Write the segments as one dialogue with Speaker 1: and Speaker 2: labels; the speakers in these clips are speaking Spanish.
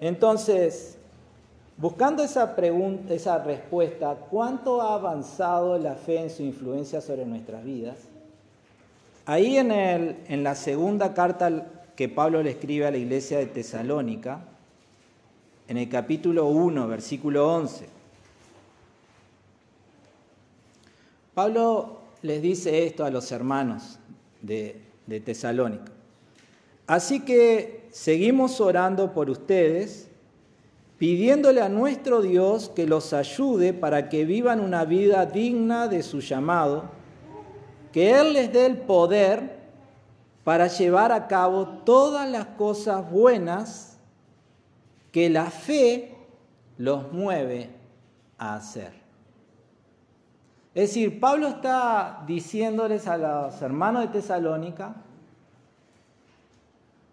Speaker 1: Entonces, buscando esa, pregunta, esa respuesta, ¿cuánto ha avanzado la fe en su influencia sobre nuestras vidas? Ahí en, el, en la segunda carta que Pablo le escribe a la iglesia de Tesalónica, en el capítulo 1, versículo 11, Pablo les dice esto a los hermanos de, de Tesalónica. Así que seguimos orando por ustedes, pidiéndole a nuestro Dios que los ayude para que vivan una vida digna de su llamado, que Él les dé el poder para llevar a cabo todas las cosas buenas que la fe los mueve a hacer. Es decir, Pablo está diciéndoles a los hermanos de Tesalónica,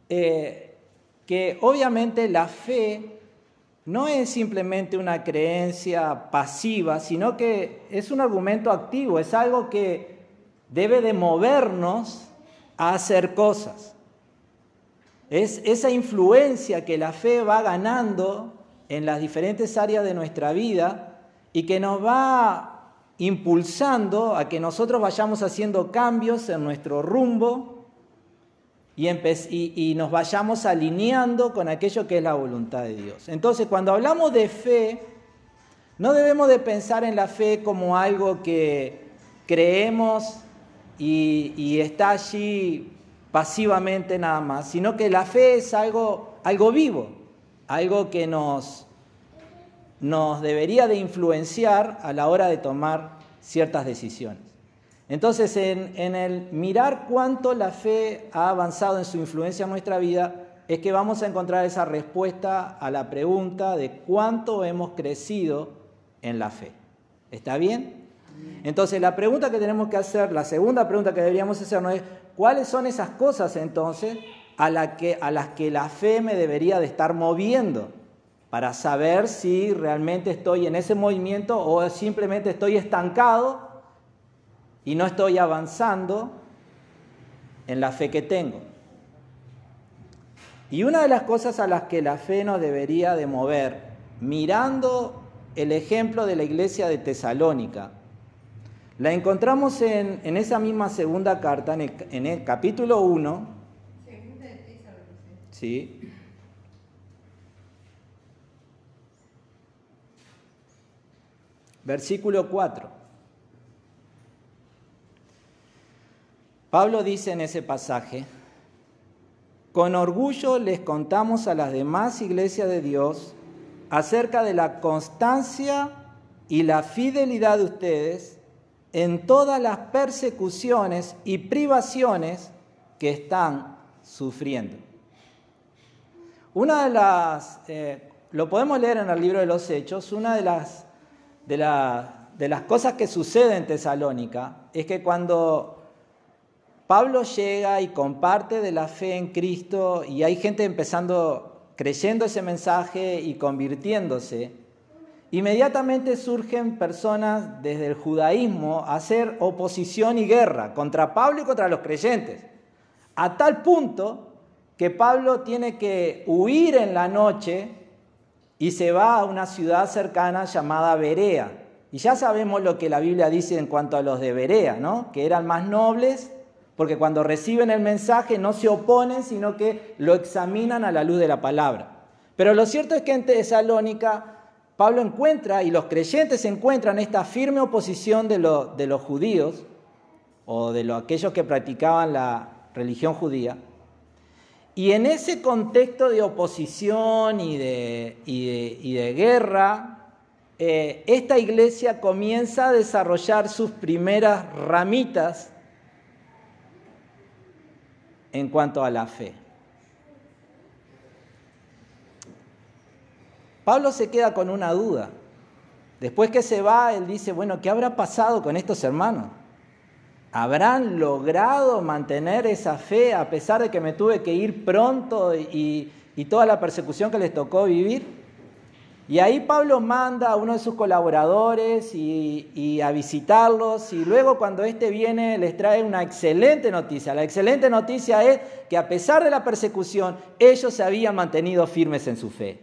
Speaker 1: eh, que obviamente la fe no es simplemente una creencia pasiva, sino que es un argumento activo, es algo que debe de movernos a hacer cosas. Es esa influencia que la fe va ganando en las diferentes áreas de nuestra vida y que nos va impulsando a que nosotros vayamos haciendo cambios en nuestro rumbo y, nos vayamos alineando con aquello que es la voluntad de Dios. Entonces, cuando hablamos de fe, no debemos de pensar en la fe como algo que creemos y, está allí pasivamente nada más, sino que la fe es algo, algo vivo, algo que nos, nos debería de influenciar a la hora de tomar ciertas decisiones. Entonces, en, el mirar cuánto la fe ha avanzado en su influencia en nuestra vida, es que vamos a encontrar esa respuesta a la pregunta de cuánto hemos crecido en la fe. ¿Está bien? Entonces, la pregunta que tenemos que hacer, la segunda pregunta que deberíamos hacernos es, ¿cuáles son esas cosas entonces a, las que la fe me debería de estar moviendo? Para saber si realmente estoy en ese movimiento o simplemente estoy estancado y no estoy avanzando en la fe que tengo. Y una de las cosas a las que la fe nos debería de mover, mirando el ejemplo de la iglesia de Tesalónica, la encontramos en, esa misma segunda carta, en el, en el capítulo 1. Sí. Versículo 4. Pablo dice en ese pasaje, con orgullo les contamos a las demás iglesias de Dios acerca de la constancia y la fidelidad de ustedes en todas las persecuciones y privaciones que están sufriendo. Una de las, eh, lo podemos leer en el libro de los Hechos, una de las, de, de las cosas que sucede en Tesalónica es que cuando Pablo llega y comparte de la fe en Cristo y hay gente empezando, creyendo ese mensaje y convirtiéndose. Inmediatamente surgen personas desde el judaísmo a hacer oposición y guerra contra Pablo y contra los creyentes. A tal punto que Pablo tiene que huir en la noche y se va a una ciudad cercana llamada Berea. Y ya sabemos lo que la Biblia dice en cuanto a los de Berea, ¿no? Que eran más nobles porque cuando reciben el mensaje no se oponen, sino que lo examinan a la luz de la palabra. Pero lo cierto es que en Tesalónica Pablo encuentra, y los creyentes encuentran esta firme oposición de, los judíos, o de aquellos que practicaban la religión judía, y en ese contexto de oposición y de, guerra, eh, esta iglesia comienza a desarrollar sus primeras ramitas en cuanto a la fe. Pablo se queda con una duda. Después que se va, él dice, bueno, ¿qué habrá pasado con estos hermanos? ¿Habrán logrado mantener esa fe a pesar de que me tuve que ir pronto y, toda la persecución que les tocó vivir? Y ahí Pablo manda a uno de sus colaboradores y, a visitarlos y luego cuando éste viene les trae una excelente noticia. La excelente noticia es que a pesar de la persecución ellos se habían mantenido firmes en su fe.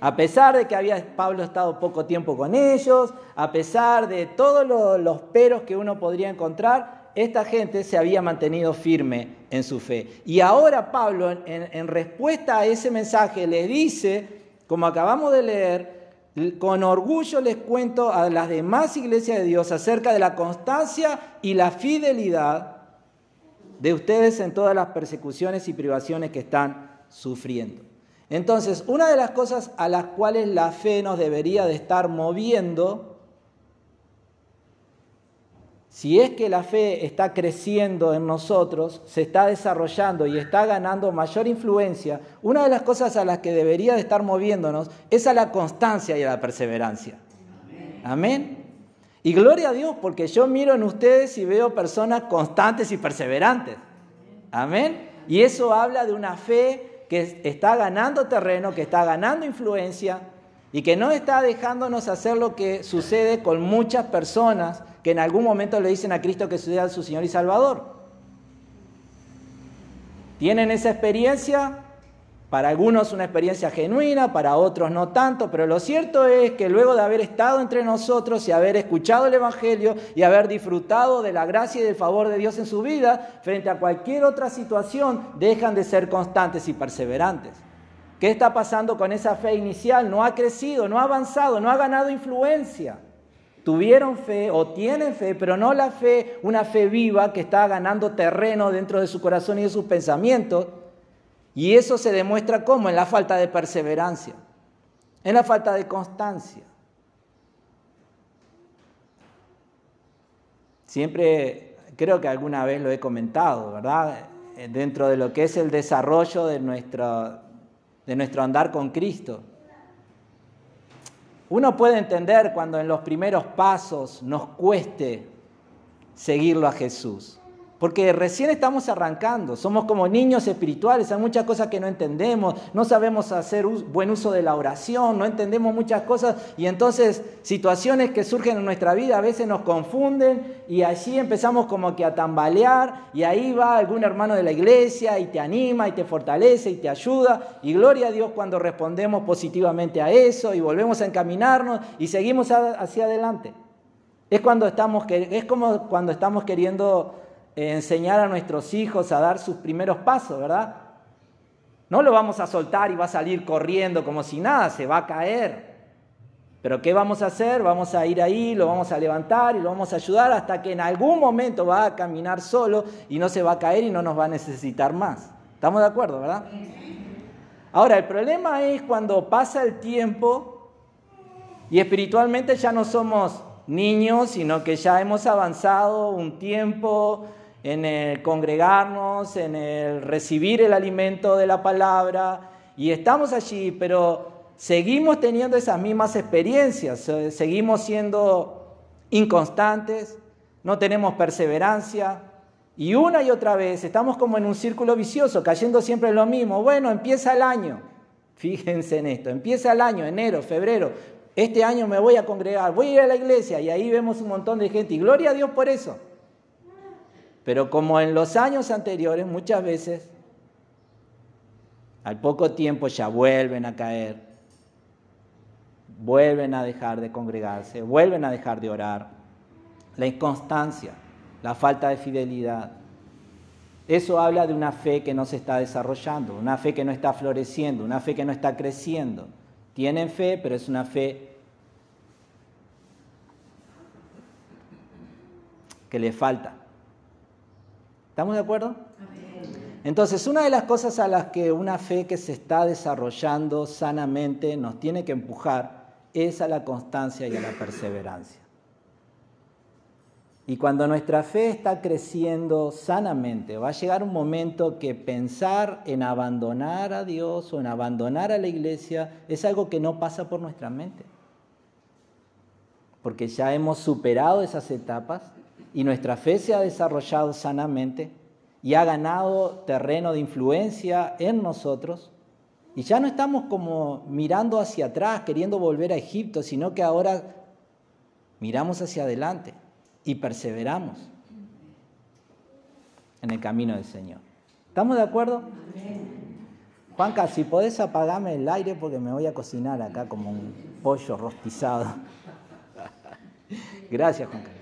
Speaker 1: A pesar de que había Pablo estado poco tiempo con ellos, a pesar de todos los peros que uno podría encontrar, esta gente se había mantenido firme en su fe. Y ahora Pablo, en, en respuesta a ese mensaje, le dice, como acabamos de leer, con orgullo les cuento a las demás iglesias de Dios acerca de la constancia y la fidelidad de ustedes en todas las persecuciones y privaciones que están sufriendo. Entonces, una de las cosas a las cuales la fe nos debería de estar moviendo, si es que la fe está creciendo en nosotros, se está desarrollando y está ganando mayor influencia, una de las cosas a las que debería de estar moviéndonos es a la constancia y a la perseverancia. Amén. Y gloria a Dios, porque yo miro en ustedes y veo personas constantes y perseverantes. Amén. Y eso habla de una fe que está ganando terreno, que está ganando influencia y que no está dejándonos hacer lo que sucede con muchas personas que en algún momento le dicen a Cristo que sea su Señor y Salvador. Tienen esa experiencia, para algunos una experiencia genuina, para otros no tanto, pero lo cierto es que luego de haber estado entre nosotros y haber escuchado el Evangelio y haber disfrutado de la gracia y del favor de Dios en su vida, frente a cualquier otra situación, dejan de ser constantes y perseverantes. ¿Qué está pasando con esa fe inicial? No ha crecido, no ha avanzado, no ha ganado influencia. Tuvieron fe o tienen fe, pero no la fe, una fe viva que está ganando terreno dentro de su corazón y de sus pensamientos y eso se demuestra cómo? En la falta de perseverancia, en la falta de constancia. Siempre, creo que alguna vez lo he comentado, ¿verdad? Dentro de lo que es el desarrollo de nuestro, de nuestro andar con Cristo. Uno puede entender cuando en los primeros pasos nos cueste seguirlo a Jesús. Porque recién estamos arrancando, somos como niños espirituales, hay muchas cosas que no entendemos, no sabemos hacer buen uso de la oración, no entendemos muchas cosas y entonces situaciones que surgen en nuestra vida a veces nos confunden y allí empezamos como que a tambalear y ahí va algún hermano de la iglesia y te anima y te fortalece y te ayuda y gloria a Dios cuando respondemos positivamente a eso y volvemos a encaminarnos y seguimos hacia adelante. Es, cuando estamos, es como cuando estamos queriendo enseñar a nuestros hijos a dar sus primeros pasos, ¿verdad? No lo vamos a soltar y va a salir corriendo como si nada, se va a caer. Pero ¿qué vamos a hacer? Vamos a ir ahí, lo vamos a levantar y lo vamos a ayudar hasta que en algún momento va a caminar solo y no se va a caer y no nos va a necesitar más. ¿Estamos de acuerdo, verdad? Ahora, el problema es cuando pasa el tiempo y espiritualmente ya no somos niños, sino que ya hemos avanzado un tiempo, en el congregarnos, en el recibir el alimento de la palabra, y estamos allí, pero seguimos teniendo esas mismas experiencias, eh, seguimos siendo inconstantes, no tenemos perseverancia, y una y otra vez estamos como en un círculo vicioso, cayendo siempre en lo mismo. Bueno, empieza el año, fíjense en esto, empieza el año, enero, febrero, este año me voy a congregar, voy a ir a la iglesia, y ahí vemos un montón de gente, y gloria a Dios por eso. Pero como en los años anteriores, muchas veces, al poco tiempo ya vuelven a caer, vuelven a dejar de congregarse, vuelven a dejar de orar. La inconstancia, la falta de fidelidad. Eso habla de una fe que no se está desarrollando, una fe que no está floreciendo, una fe que no está creciendo. Tienen fe, pero es una fe que le falta. ¿Estamos de acuerdo? Entonces, una de las cosas a las que una fe que se está desarrollando sanamente nos tiene que empujar es a la constancia y a la perseverancia. Y cuando nuestra fe está creciendo sanamente, va a llegar un momento que pensar en abandonar a Dios o en abandonar a la iglesia es algo que no pasa por nuestra mente. Porque ya hemos superado esas etapas y nuestra fe se ha desarrollado sanamente y ha ganado terreno de influencia en nosotros, y ya no estamos como mirando hacia atrás, queriendo volver a Egipto, sino que ahora miramos hacia adelante y perseveramos en el camino del Señor. ¿Estamos de acuerdo? Juanca, si podés apagarme el aire porque me voy a cocinar acá como un pollo rostizado. Gracias, Juanca.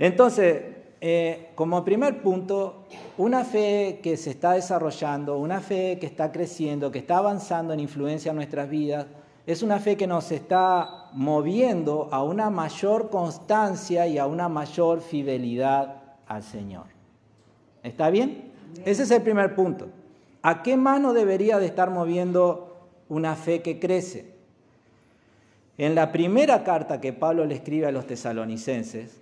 Speaker 1: Entonces, eh, como primer punto, una fe que se está desarrollando, una fe que está creciendo, que está avanzando en influencia en nuestras vidas, es una fe que nos está moviendo a una mayor constancia y a una mayor fidelidad al Señor. ¿Está bien? Ese es el primer punto. ¿A qué mano debería de estar moviendo una fe que crece? En la primera carta que Pablo le escribe a los tesalonicenses,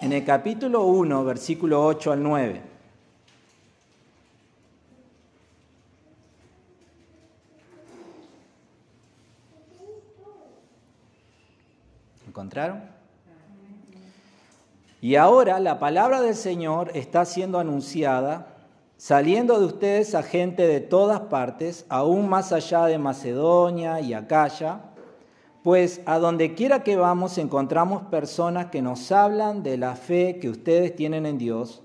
Speaker 1: en el capítulo 1, versículo 8 al 9. ¿Encontraron? Y ahora la palabra del Señor está siendo anunciada, saliendo de ustedes a gente de todas partes, aún más allá de Macedonia y Acaya pues a donde quiera que vamos encontramos personas que nos hablan de la fe que ustedes tienen en Dios.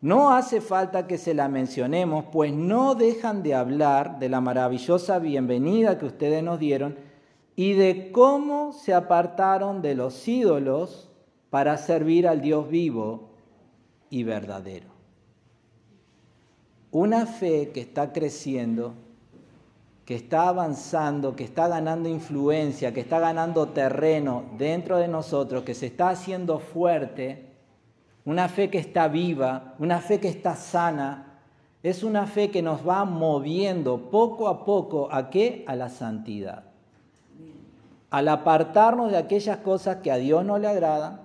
Speaker 1: No hace falta que se la mencionemos, pues no dejan de hablar de la maravillosa bienvenida que ustedes nos dieron y de cómo se apartaron de los ídolos para servir al Dios vivo y verdadero. Una fe que está creciendo que está avanzando, que está ganando influencia, que está ganando terreno dentro de nosotros, que se está haciendo fuerte, una fe que está viva, una fe que está sana, es una fe que nos va moviendo poco a poco a qué? A la santidad. Al apartarnos de aquellas cosas que a Dios no le agradan,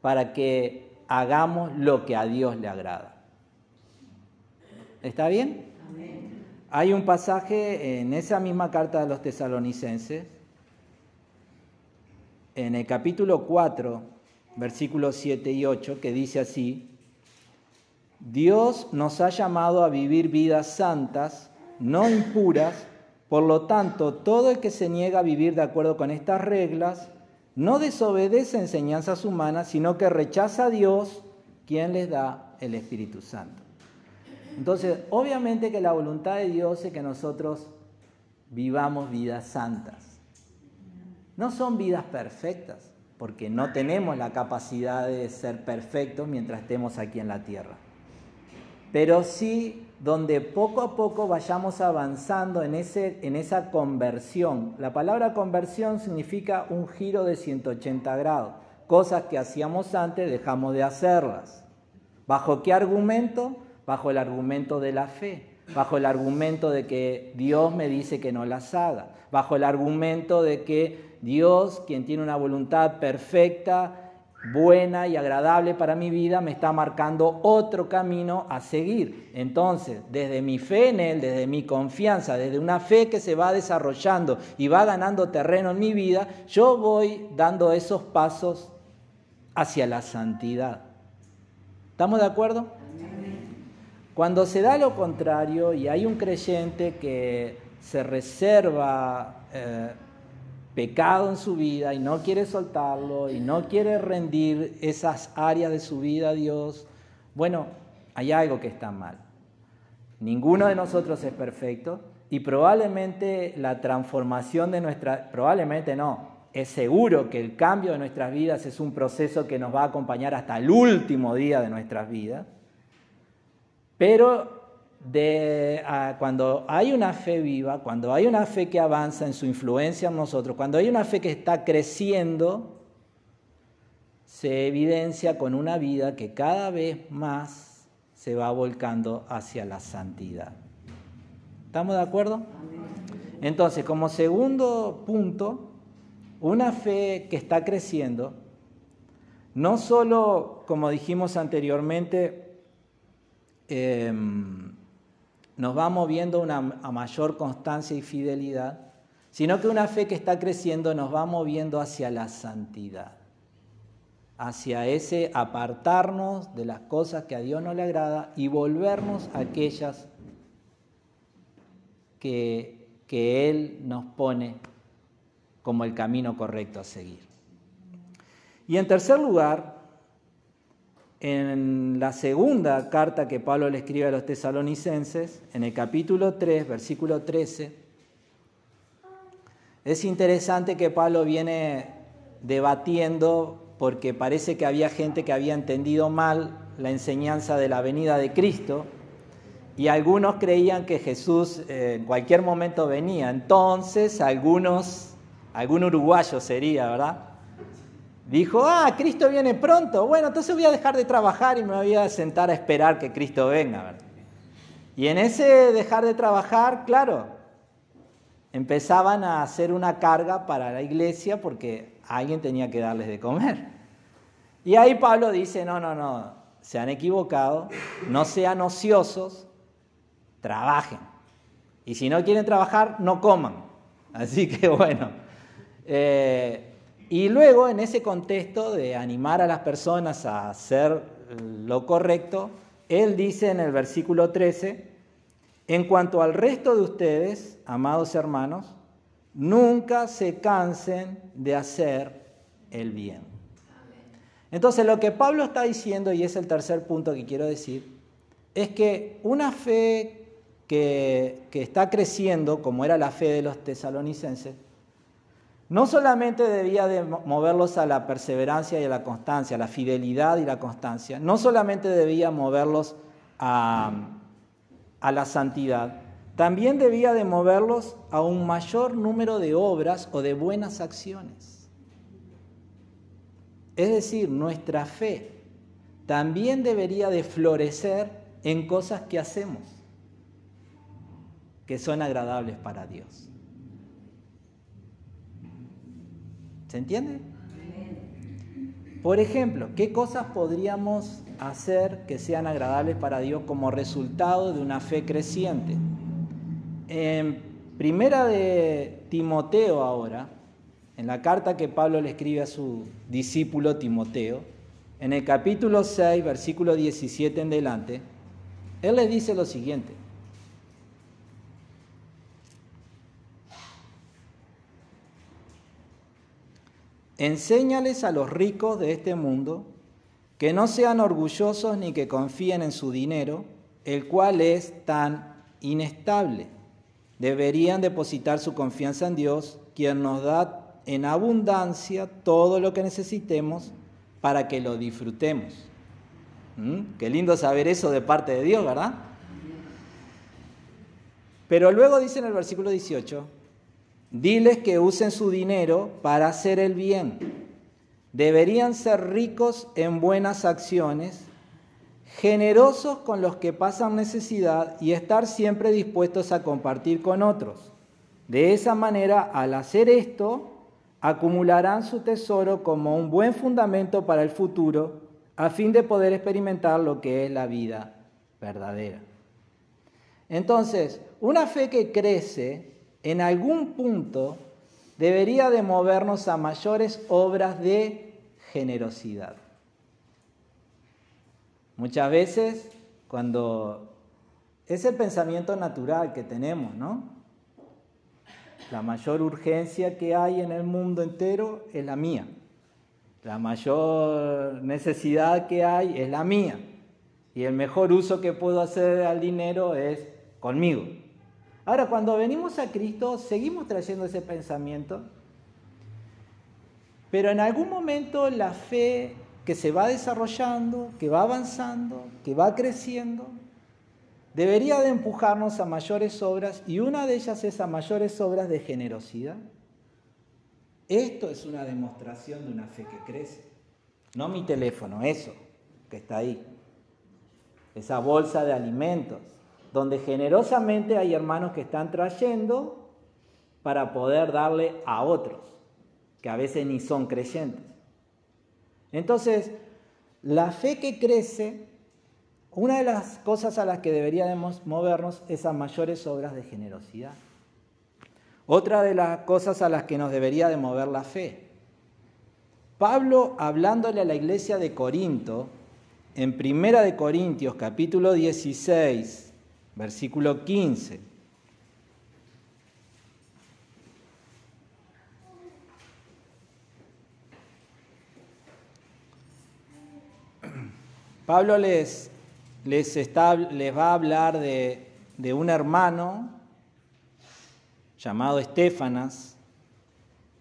Speaker 1: para que hagamos lo que a Dios le agrada. ¿Está bien? Hay un pasaje en esa misma carta de los tesalonicenses, en el capítulo 4, versículos 7 y 8, que dice así, Dios nos ha llamado a vivir vidas santas, no impuras, por lo tanto, todo el que se niega a vivir de acuerdo con estas reglas, no desobedece enseñanzas humanas, sino que rechaza a Dios, quien les da el Espíritu Santo. Entonces, obviamente que la voluntad de Dios es que nosotros vivamos vidas santas. No son vidas perfectas, porque no tenemos la capacidad de ser perfectos mientras estemos aquí en la tierra. Pero sí donde poco a poco vayamos avanzando en, ese, en esa conversión. La palabra conversión significa un giro de 180 grados. Cosas que hacíamos antes dejamos de hacerlas. ¿Bajo qué argumento? Bajo el argumento de la fe, bajo el argumento de que Dios me dice que no las haga, bajo el argumento de que Dios, quien tiene una voluntad perfecta, buena y agradable para mi vida, me está marcando otro camino a seguir. Entonces, desde mi fe en Él, desde mi confianza, desde una fe que se va desarrollando y va ganando terreno en mi vida, yo voy dando esos pasos hacia la santidad. ¿Estamos de acuerdo? Cuando se da lo contrario y hay un creyente que se reserva eh, pecado en su vida y no quiere soltarlo y no quiere rendir esas áreas de su vida a Dios, bueno, hay algo que está mal. Ninguno de nosotros es perfecto y probablemente la transformación de nuestra, probablemente no, es seguro que el cambio de nuestras vidas es un proceso que nos va a acompañar hasta el último día de nuestras vidas. Pero cuando hay una fe viva, cuando hay una fe que avanza en su influencia en nosotros, cuando hay una fe que está creciendo, se evidencia con una vida que cada vez más se va volcando hacia la santidad. ¿Estamos de acuerdo? Entonces, como segundo punto, una fe que está creciendo, no solo, como dijimos anteriormente, Em, nos va moviendo a mayor constancia y fidelidad, sino que una fe que está creciendo nos va moviendo hacia la santidad, hacia ese apartarnos de las cosas que a Dios no le agrada y volvernos a aquellas que, que Él nos pone como el camino correcto a seguir. Y en tercer lugar, en la segunda carta que Pablo le escribe a los tesalonicenses, en el capítulo 3, versículo 13, es interesante que Pablo viene debatiendo porque parece que había gente que había entendido mal la enseñanza de la venida de Cristo y algunos creían que Jesús eh, en cualquier momento venía. Entonces, algunos, algún uruguayo sería, ¿verdad? Dijo, ah, Cristo viene pronto, bueno, entonces voy a dejar de trabajar y me voy a sentar a esperar que Cristo venga. Y en ese dejar de trabajar, claro, empezaban a hacer una carga para la iglesia porque alguien tenía que darles de comer. Y ahí Pablo dice, no, no, no, se han equivocado, no sean ociosos, trabajen. Y si no quieren trabajar, no coman. Así que bueno, eh, y luego, en ese contexto de animar a las personas a hacer lo correcto, él dice en el versículo 13, en cuanto al resto de ustedes, amados hermanos, nunca se cansen de hacer el bien. Entonces, lo que Pablo está diciendo, y es el tercer punto que quiero decir, es que una fe que, que está creciendo, como era la fe de los tesalonicenses, no solamente debía de moverlos a la perseverancia y a la constancia, a la fidelidad y la constancia, no solamente debía moverlos a, a la santidad, también debía de moverlos a un mayor número de obras o de buenas acciones. Es decir, nuestra fe también debería de florecer en cosas que hacemos, que son agradables para Dios. ¿Se entiende? Por ejemplo, ¿qué cosas podríamos hacer que sean agradables para Dios como resultado de una fe creciente? En primera de Timoteo ahora, en la carta que Pablo le escribe a su discípulo Timoteo, en el capítulo 6, versículo 17 en delante, él le dice lo siguiente. Enséñales a los ricos de este mundo que no sean orgullosos ni que confíen en su dinero, el cual es tan inestable. Deberían depositar su confianza en Dios, quien nos da en abundancia todo lo que necesitemos para que lo disfrutemos. ¿Mm? Qué lindo saber eso de parte de Dios, ¿verdad? Pero luego dice en el versículo 18, Diles que usen su dinero para hacer el bien. Deberían ser ricos en buenas acciones, generosos con los que pasan necesidad y estar siempre dispuestos a compartir con otros. De esa manera, al hacer esto, acumularán su tesoro como un buen fundamento para el futuro, a fin de poder experimentar lo que es la vida verdadera. Entonces, una fe que crece en algún punto debería de movernos a mayores obras de generosidad. Muchas veces cuando ese pensamiento natural que tenemos, ¿no? La mayor urgencia que hay en el mundo entero es la mía. La mayor necesidad que hay es la mía. Y el mejor uso que puedo hacer al dinero es conmigo. Ahora, cuando venimos a Cristo, seguimos trayendo ese pensamiento, pero en algún momento la fe que se va desarrollando, que va avanzando, que va creciendo, debería de empujarnos a mayores obras y una de ellas es a mayores obras de generosidad. Esto es una demostración de una fe que crece. No mi teléfono, eso que está ahí. Esa bolsa de alimentos donde generosamente hay hermanos que están trayendo para poder darle a otros, que a veces ni son creyentes. Entonces, la fe que crece, una de las cosas a las que deberíamos movernos es a mayores obras de generosidad. Otra de las cosas a las que nos debería de mover la fe. Pablo, hablándole a la iglesia de Corinto, en Primera de Corintios capítulo 16, versículo 15. Pablo les, les, está, les va a hablar de, de un hermano llamado Estefanas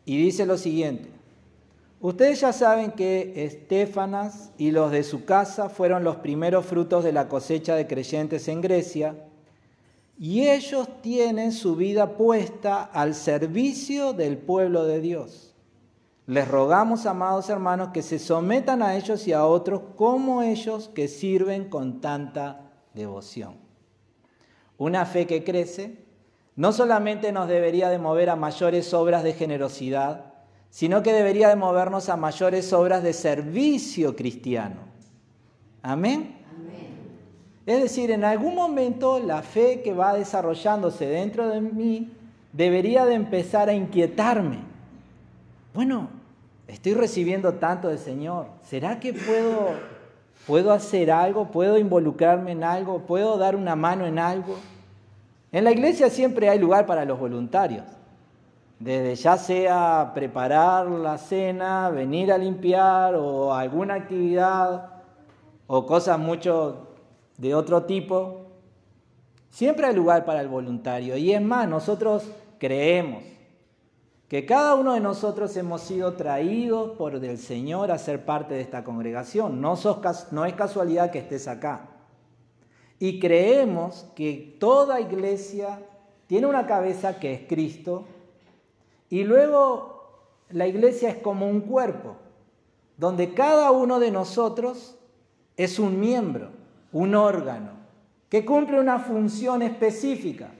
Speaker 1: y dice lo siguiente. Ustedes ya saben que Estefanas y los de su casa fueron los primeros frutos de la cosecha de creyentes en Grecia y ellos tienen su vida puesta al servicio del pueblo de Dios. Les rogamos, amados hermanos, que se sometan a ellos y a otros como ellos que sirven con tanta devoción. Una fe que crece no solamente nos debería de mover a mayores obras de generosidad, sino que debería de movernos a mayores obras de servicio cristiano. Amén. Es decir, en algún momento la fe que va desarrollándose dentro de mí debería de empezar a inquietarme. Bueno, estoy recibiendo tanto del Señor. ¿Será que puedo, puedo hacer algo? ¿Puedo involucrarme en algo? ¿Puedo dar una mano en algo? En la iglesia siempre hay lugar para los voluntarios desde ya sea preparar la cena, venir a limpiar o alguna actividad o cosas mucho de otro tipo, siempre hay lugar para el voluntario. Y es más, nosotros creemos que cada uno de nosotros hemos sido traídos por el Señor a ser parte de esta congregación. No, no es casualidad que estés acá. Y creemos que toda iglesia tiene una cabeza que es Cristo y luego la iglesia es como un cuerpo, donde cada uno de nosotros es un miembro, un órgano, que cumple una función específica.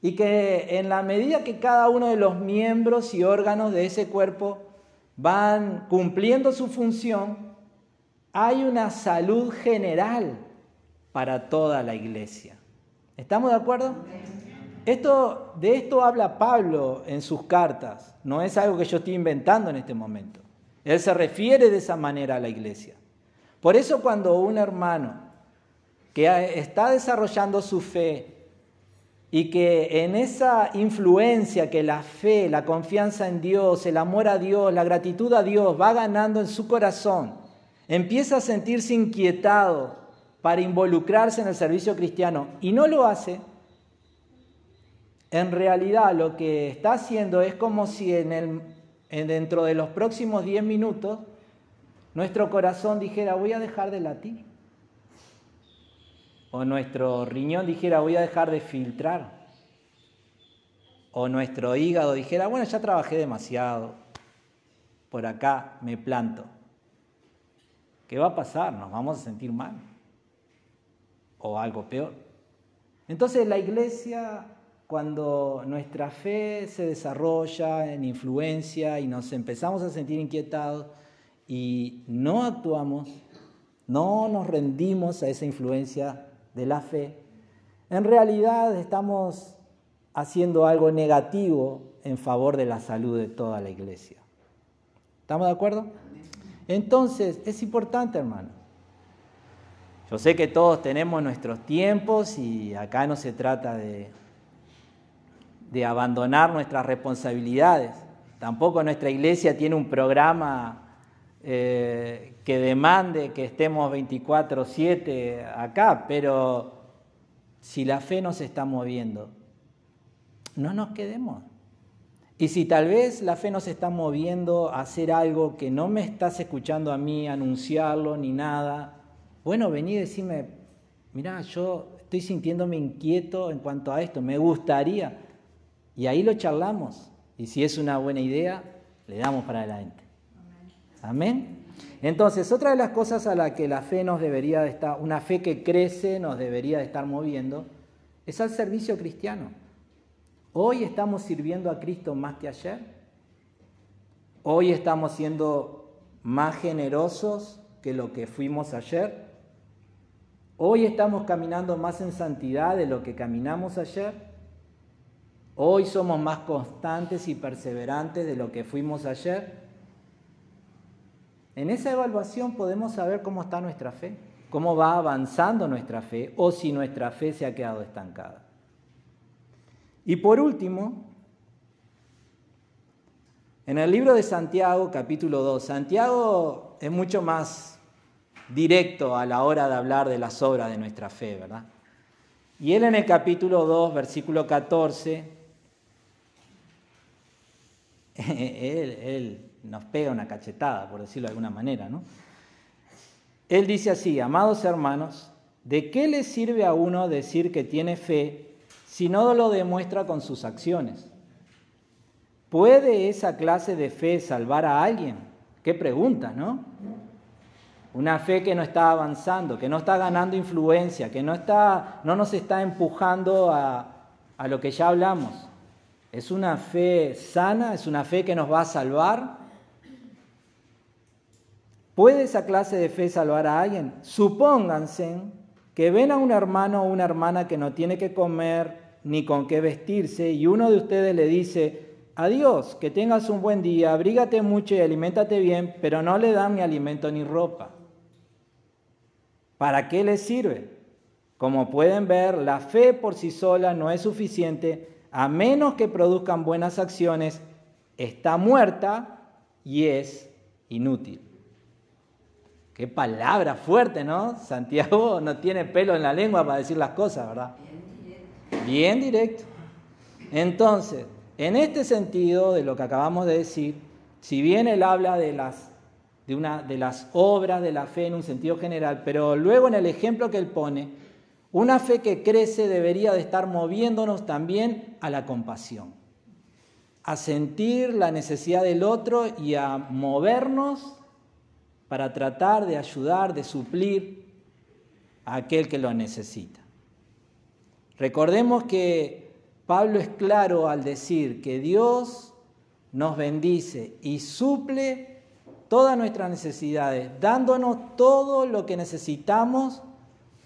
Speaker 1: Y que en la medida que cada uno de los miembros y órganos de ese cuerpo van cumpliendo su función, hay una salud general para toda la iglesia. ¿Estamos de acuerdo? Esto, de esto habla Pablo en sus cartas, no es algo que yo estoy inventando en este momento. Él se refiere de esa manera a la iglesia. Por eso cuando un hermano que está desarrollando su fe y que en esa influencia que la fe, la confianza en Dios, el amor a Dios, la gratitud a Dios va ganando en su corazón, empieza a sentirse inquietado para involucrarse en el servicio cristiano y no lo hace, en realidad lo que está haciendo es como si en el, dentro de los próximos 10 minutos nuestro corazón dijera voy a dejar de latir. O nuestro riñón dijera voy a dejar de filtrar. O nuestro hígado dijera, bueno, ya trabajé demasiado, por acá me planto. ¿Qué va a pasar? Nos vamos a sentir mal. O algo peor. Entonces la iglesia cuando nuestra fe se desarrolla en influencia y nos empezamos a sentir inquietados y no actuamos, no nos rendimos a esa influencia de la fe, en realidad estamos haciendo algo negativo en favor de la salud de toda la iglesia. ¿Estamos de acuerdo? Entonces, es importante, hermano. Yo sé que todos tenemos nuestros tiempos y acá no se trata de abandonar nuestras responsabilidades. Tampoco nuestra iglesia tiene un programa eh, que demande que estemos 24/7 acá, pero si la fe nos está moviendo, no nos quedemos. Y si tal vez la fe nos está moviendo a hacer algo que no me estás escuchando a mí anunciarlo ni nada, bueno, vení y decime, mira, yo estoy sintiéndome inquieto en cuanto a esto, me gustaría. Y ahí lo charlamos. Y si es una buena idea, le damos para adelante. Amén. Entonces, otra de las cosas a la que la fe nos debería de estar, una fe que crece, nos debería de estar moviendo, es al servicio cristiano. Hoy estamos sirviendo a Cristo más que ayer. Hoy estamos siendo más generosos que lo que fuimos ayer. Hoy estamos caminando más en santidad de lo que caminamos ayer. Hoy somos más constantes y perseverantes de lo que fuimos ayer. En esa evaluación podemos saber cómo está nuestra fe, cómo va avanzando nuestra fe o si nuestra fe se ha quedado estancada. Y por último, en el libro de Santiago, capítulo 2, Santiago es mucho más directo a la hora de hablar de las obras de nuestra fe, ¿verdad? Y él en el capítulo 2, versículo 14, él, nos pega una cachetada, por decirlo de alguna manera, ¿no? Él dice así, amados hermanos, ¿de qué le sirve a uno decir que tiene fe si no lo demuestra con sus acciones? ¿Puede esa clase de fe salvar a alguien? Qué pregunta, ¿no? Una fe que no está avanzando, que no está ganando influencia, que no, está, no nos está empujando a, a lo que ya hablamos. ¿Es una fe sana? ¿Es una fe que nos va a salvar? ¿Puede esa clase de fe salvar a alguien? Supónganse que ven a un hermano o una hermana que no tiene que comer ni con qué vestirse y uno de ustedes le dice, adiós, que tengas un buen día, abrígate mucho y aliméntate bien, pero no le dan ni alimento ni ropa. ¿Para qué les sirve? Como pueden ver, la fe por sí sola no es suficiente a menos que produzcan buenas acciones, está muerta y es inútil. Qué palabra fuerte, ¿no? Santiago no tiene pelo en la lengua para decir las cosas, ¿verdad? Bien directo. Entonces, en este sentido de lo que acabamos de decir, si bien él habla de las de, una, de las obras de la fe en un sentido general, pero luego en el ejemplo que él pone, una fe que crece debería de estar moviéndonos también a la compasión, a sentir la necesidad del otro y a movernos para tratar de ayudar, de suplir a aquel que lo necesita. Recordemos que Pablo es claro al decir que Dios nos bendice y suple todas nuestras necesidades, dándonos todo lo que necesitamos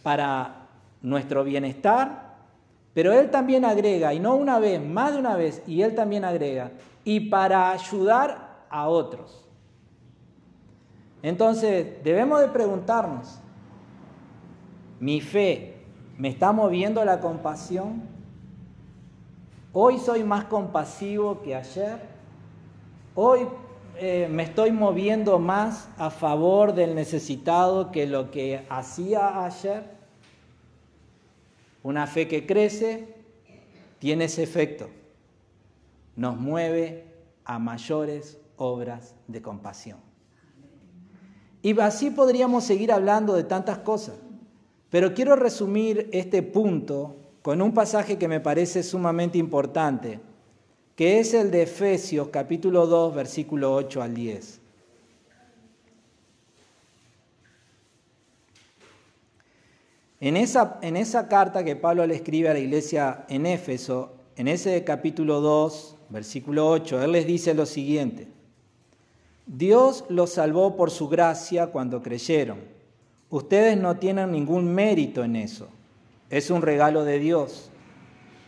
Speaker 1: para nuestro bienestar, pero Él también agrega, y no una vez, más de una vez, y Él también agrega, y para ayudar a otros. Entonces, debemos de preguntarnos, ¿mi fe me está moviendo la compasión? ¿Hoy soy más compasivo que ayer? ¿Hoy eh, me estoy moviendo más a favor del necesitado que lo que hacía ayer. Una fe que crece tiene ese efecto. Nos mueve a mayores obras de compasión. Y así podríamos seguir hablando de tantas cosas. Pero quiero resumir este punto con un pasaje que me parece sumamente importante que es el de Efesios capítulo 2, versículo 8 al 10. En esa, en esa carta que Pablo le escribe a la iglesia en Éfeso, en ese capítulo 2, versículo 8, él les dice lo siguiente. Dios los salvó por su gracia cuando creyeron. Ustedes no tienen ningún mérito en eso. Es un regalo de Dios.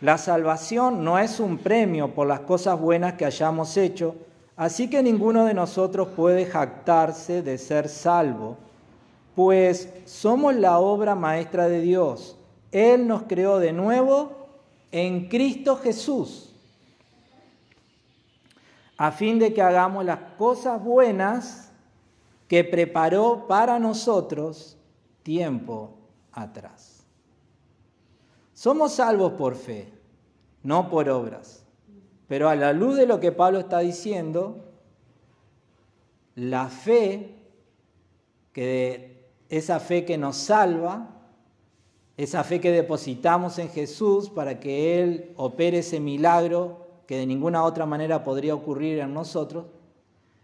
Speaker 1: La salvación no es un premio por las cosas buenas que hayamos hecho, así que ninguno de nosotros puede jactarse de ser salvo, pues somos la obra maestra de Dios. Él nos creó de nuevo en Cristo Jesús, a fin de que hagamos las cosas buenas que preparó para nosotros tiempo atrás. Somos salvos por fe, no por obras. Pero a la luz de lo que Pablo está diciendo, la fe, que esa fe que nos salva, esa fe que depositamos en Jesús para que Él opere ese milagro que de ninguna otra manera podría ocurrir en nosotros,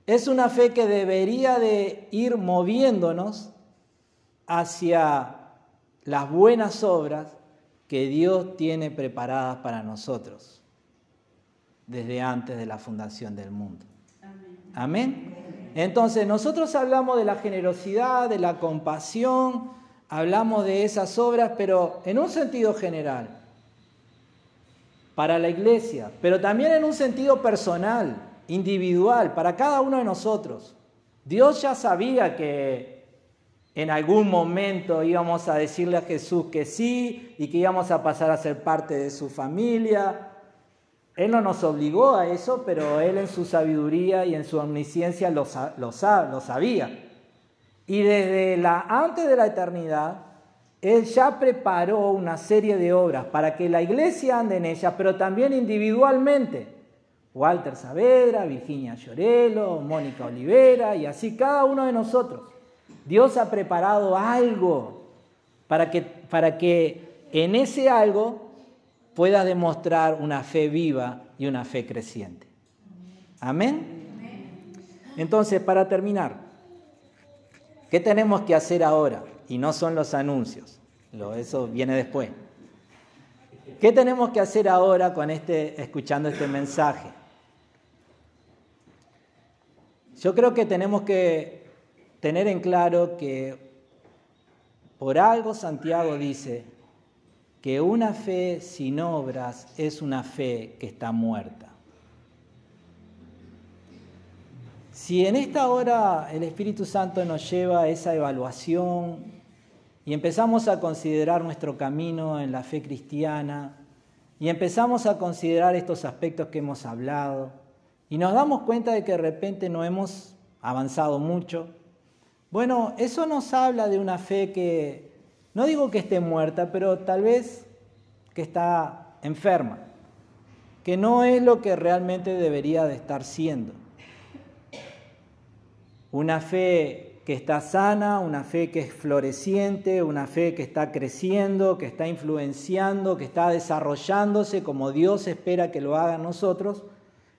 Speaker 1: es una fe que debería de ir moviéndonos hacia las buenas obras que Dios tiene preparadas para nosotros desde antes de la fundación del mundo. Amén. Entonces, nosotros hablamos de la generosidad, de la compasión, hablamos de esas obras, pero en un sentido general, para la iglesia, pero también en un sentido personal, individual, para cada uno de nosotros. Dios ya sabía que en algún momento íbamos a decirle a Jesús que sí y que íbamos a pasar a ser parte de su familia. Él no nos obligó a eso, pero Él en su sabiduría y en su omnisciencia lo, sabía. Y desde la, antes de la eternidad, Él ya preparó una serie de obras para que la iglesia ande en ellas, pero también individualmente. Walter Saavedra, Virginia Llorelo, Mónica Olivera y así cada uno de nosotros. Dios ha preparado algo para que, para que en ese algo pueda demostrar una fe viva y una fe creciente. Amén. Entonces, para terminar, ¿qué tenemos que hacer ahora? Y no son los anuncios, eso viene después. ¿Qué tenemos que hacer ahora con este, escuchando este mensaje? Yo creo que tenemos que tener en claro que por algo Santiago dice que una fe sin obras es una fe que está muerta. Si en esta hora el Espíritu Santo nos lleva a esa evaluación y empezamos a considerar nuestro camino en la fe cristiana y empezamos a considerar estos aspectos que hemos hablado y nos damos cuenta de que de repente no hemos avanzado mucho, bueno, eso nos habla de una fe que, no digo que esté muerta, pero tal vez que está enferma, que no es lo que realmente debería de estar siendo. Una fe que está sana, una fe que es floreciente, una fe que está creciendo, que está influenciando, que está desarrollándose como Dios espera que lo haga nosotros,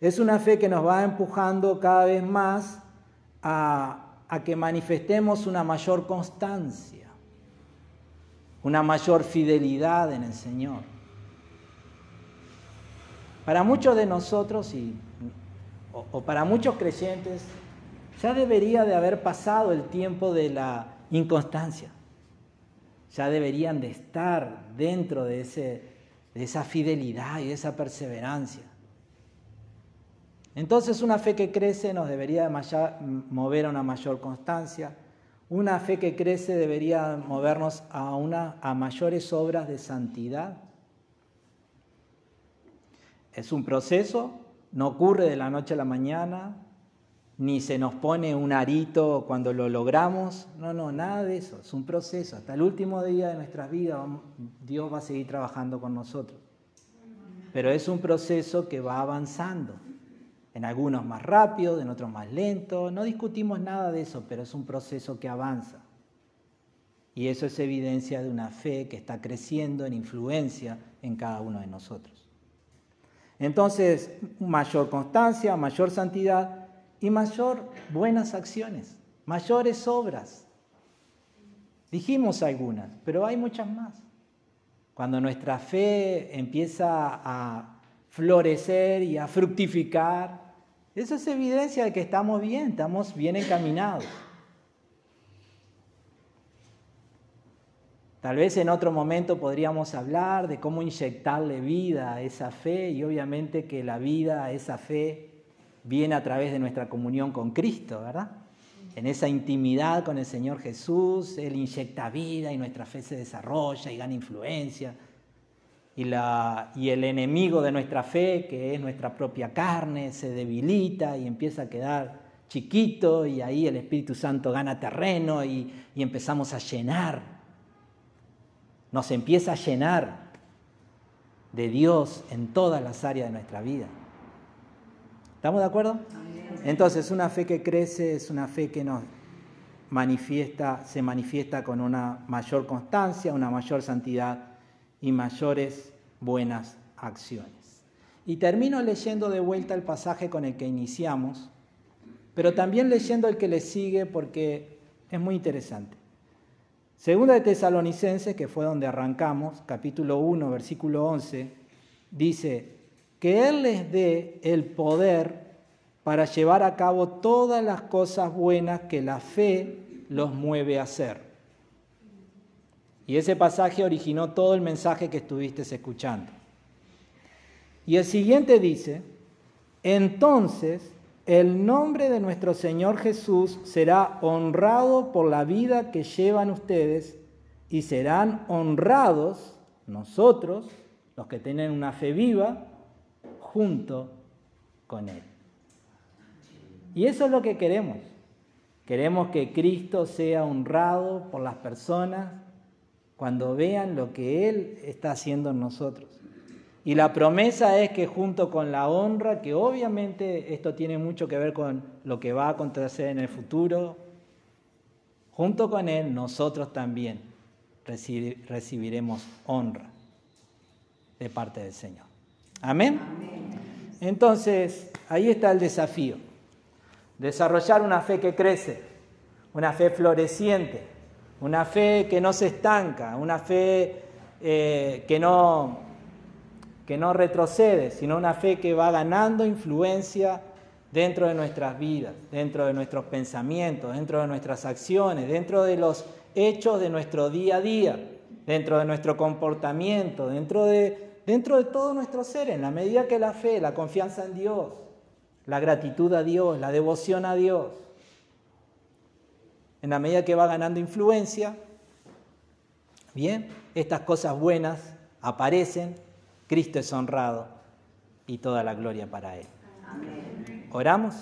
Speaker 1: es una fe que nos va empujando cada vez más a, a que manifestemos una mayor constancia, una mayor fidelidad en el Señor. Para muchos de nosotros y, o para muchos creyentes, ya debería de haber pasado el tiempo de la inconstancia. Ya deberían de estar dentro de, ese, de esa fidelidad y de esa perseverancia. Entonces una fe que crece nos debería mover a una mayor constancia. Una fe que crece debería movernos a, una, a mayores obras de santidad. Es un proceso, no ocurre de la noche a la mañana, ni se nos pone un arito cuando lo logramos. No, no, nada de eso. Es un proceso. Hasta el último día de nuestras vidas Dios va a seguir trabajando con nosotros. Pero es un proceso que va avanzando. En algunos más rápido, en otros más lento. No discutimos nada de eso, pero es un proceso que avanza. Y eso es evidencia de una fe que está creciendo en influencia en cada uno de nosotros. Entonces, mayor constancia, mayor santidad y mayor buenas acciones, mayores obras. Dijimos algunas, pero hay muchas más. Cuando nuestra fe empieza a florecer y a fructificar, eso es evidencia de que estamos bien, estamos bien encaminados. Tal vez en otro momento podríamos hablar de cómo inyectarle vida a esa fe y obviamente que la vida a esa fe viene a través de nuestra comunión con Cristo, ¿verdad? En esa intimidad con el Señor Jesús, Él inyecta vida y nuestra fe se desarrolla y gana influencia. Y, la, y el enemigo de nuestra fe, que es nuestra propia carne, se debilita y empieza a quedar chiquito y ahí el Espíritu Santo gana terreno y, y empezamos a llenar. Nos empieza a llenar de Dios en todas las áreas de nuestra vida. ¿Estamos de acuerdo? Entonces, una fe que crece es una fe que nos manifiesta, se manifiesta con una mayor constancia, una mayor santidad y mayores buenas acciones. Y termino leyendo de vuelta el pasaje con el que iniciamos, pero también leyendo el que le sigue porque es muy interesante. Segunda de Tesalonicenses, que fue donde arrancamos, capítulo 1, versículo 11, dice, que Él les dé el poder para llevar a cabo todas las cosas buenas que la fe los mueve a hacer. Y ese pasaje originó todo el mensaje que estuviste escuchando. Y el siguiente dice, entonces el nombre de nuestro Señor Jesús será honrado por la vida que llevan ustedes y serán honrados nosotros, los que tienen una fe viva, junto con Él. Y eso es lo que queremos, Queremos que Cristo sea honrado por las personas cuando vean lo que Él está haciendo en nosotros. Y la promesa es que junto con la honra, que obviamente esto tiene mucho que ver con lo que va a acontecer en el futuro, junto con Él nosotros también recibiremos honra de parte del Señor. Amén. Entonces, ahí está el desafío. Desarrollar una fe que crece, una fe floreciente, una fe que no se estanca, una fe eh, que, no, que no retrocede, sino una fe que va ganando influencia dentro de nuestras vidas, dentro de nuestros pensamientos, dentro de nuestras acciones, dentro de los hechos de nuestro día a día, dentro de nuestro comportamiento, dentro de, dentro de todo nuestro ser, en la medida que la fe, la confianza en Dios, la gratitud a Dios, la devoción a Dios, en la medida que va ganando influencia, bien, estas cosas buenas aparecen, Cristo es honrado y toda la gloria para Él. Oramos.